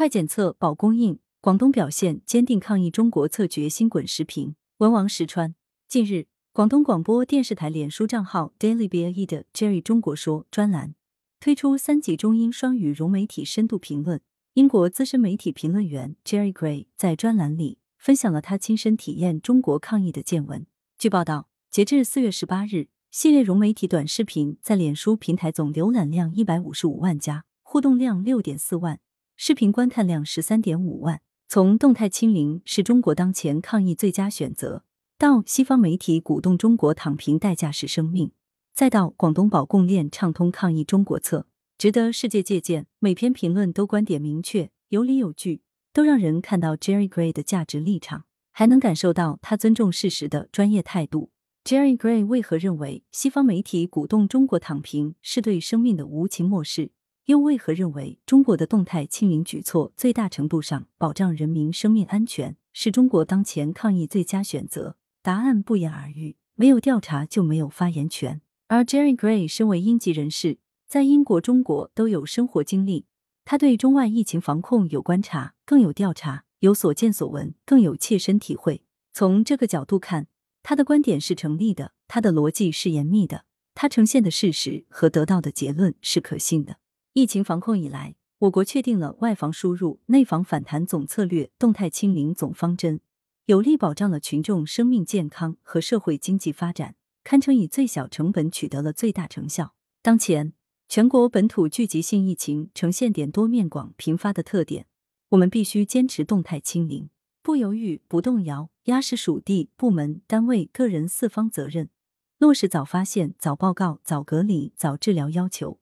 快检测保供应，广东表现坚定抗疫中国策决心滚石屏。文王石川，近日，广东广播电视台脸书账号 Daily BAE 的 Jerry 中国说专栏推出三级中英双语融媒体深度评论。英国资深媒体评论员 Jerry Gray 在专栏里分享了他亲身体验中国抗疫的见闻。据报道，截至四月十八日，系列融媒体短视频在脸书平台总浏览量一百五十五万加，互动量六点四万，视频观看量十三点五万。从动态清零是中国当前抗疫最佳选择，到西方媒体鼓动中国躺平代价是生命，再到广东保供链畅通抗疫中国策，值得世界借鉴。每篇评论都观点明确、有理有据，都让人看到 Jerry Gray 的价值立场，还能感受到他尊重事实的专业态度。Jerry Gray 为何认为西方媒体鼓动中国躺平是对生命的无情漠视？又为何认为中国的动态清零举措最大程度上保障人民生命安全，是中国当前抗疫最佳选择？答案不言而喻，没有调查就没有发言权。而 Jerry Gray 身为英籍人士，在英国、中国都有生活经历，他对中外疫情防控有观察，更有调查，有所见所闻，更有切身体会。从这个角度看，他的观点是成立的，他的逻辑是严密的，他呈现的事实和得到的结论是可信的。疫情防控以来，我国确定了外防输入、内防反弹总策略、动态清零总方针，有力保障了群众生命健康和社会经济发展，堪称以最小成本取得了最大成效。当前，全国本土聚集性疫情呈现点多面广、频发的特点，我们必须坚持动态清零，不犹豫、不动摇，压实属地、部门、单位、个人四方责任，落实早发现、早报告、早隔离、早治疗要求。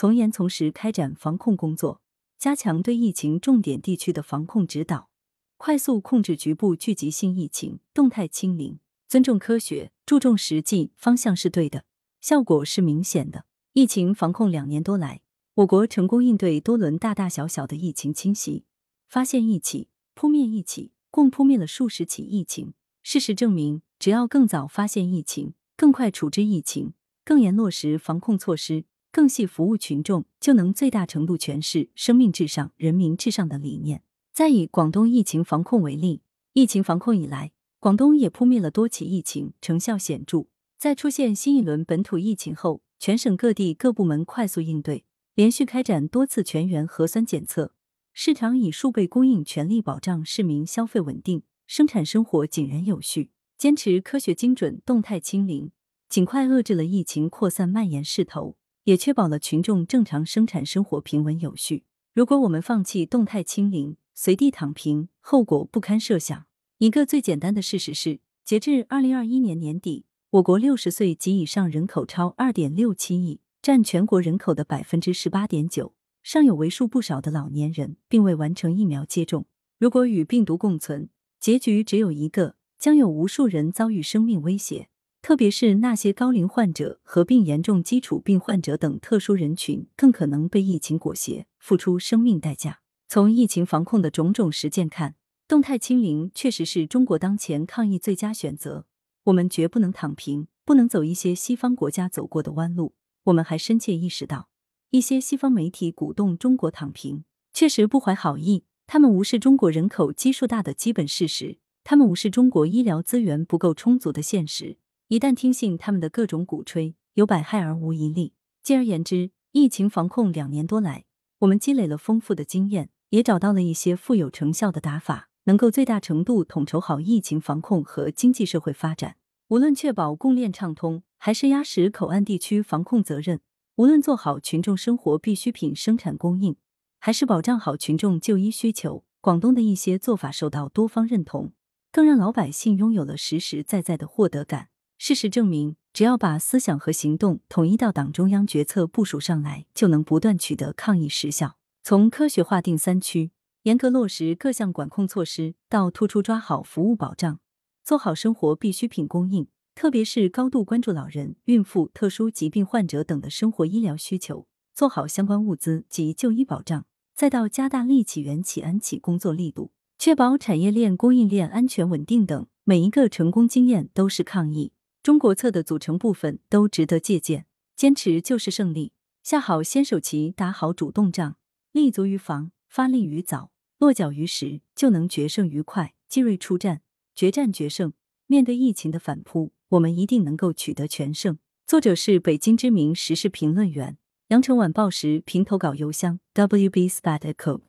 从严从实开展防控工作，加强对疫情重点地区的防控指导，快速控制局部聚集性疫情，动态清零。尊重科学，注重实际，方向是对的，效果是明显的。疫情防控两年多来，我国成功应对多轮大大小小的疫情侵袭，发现一起，扑灭一起，共扑灭了数十起疫情。事实证明，只要更早发现疫情，更快处置疫情，更严落实防控措施。更细服务群众，就能最大程度诠释“生命至上、人民至上”的理念。再以广东疫情防控为例，疫情防控以来，广东也扑灭了多起疫情，成效显著。在出现新一轮本土疫情后，全省各地各部门快速应对，连续开展多次全员核酸检测，市场以数倍供应全力保障市民消费稳定，生产生活井然有序。坚持科学精准、动态清零，尽快遏制了疫情扩散蔓延势头。也确保了群众正常生产生活平稳有序。如果我们放弃动态清零，随地躺平，后果不堪设想。一个最简单的事实是，截至二零二一年年底，我国六十岁及以上人口超二点六七亿，占全国人口的百分之十八点九，尚有为数不少的老年人并未完成疫苗接种。如果与病毒共存，结局只有一个，将有无数人遭遇生命威胁。特别是那些高龄患者、合并严重基础病患者等特殊人群，更可能被疫情裹挟，付出生命代价。从疫情防控的种种实践看，动态清零确实是中国当前抗疫最佳选择。我们绝不能躺平，不能走一些西方国家走过的弯路。我们还深切意识到，一些西方媒体鼓动中国躺平，确实不怀好意。他们无视中国人口基数大的基本事实，他们无视中国医疗资源不够充足的现实。一旦听信他们的各种鼓吹，有百害而无一利。进而言之，疫情防控两年多来，我们积累了丰富的经验，也找到了一些富有成效的打法，能够最大程度统筹好疫情防控和经济社会发展。无论确保供链畅通，还是压实口岸地区防控责任；无论做好群众生活必需品生产供应，还是保障好群众就医需求，广东的一些做法受到多方认同，更让老百姓拥有了实实在在的获得感。事实证明，只要把思想和行动统一到党中央决策部署上来，就能不断取得抗疫实效。从科学划定三区、严格落实各项管控措施，到突出抓好服务保障，做好生活必需品供应，特别是高度关注老人、孕妇、特殊疾病患者等的生活医疗需求，做好相关物资及就医保障，再到加大利企园企安起工作力度，确保产业链供应链安全稳定等，每一个成功经验都是抗疫。中国策的组成部分都值得借鉴，坚持就是胜利，下好先手棋，打好主动仗，立足于防，发力于早，落脚于实，就能决胜于快。精锐出战，决战决胜。面对疫情的反扑，我们一定能够取得全胜。作者是北京知名时事评论员，羊城晚报时评投稿邮箱 wbspad@com。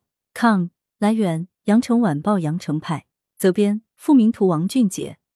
来源：羊城晚报羊城派，责编：付明图，王俊杰。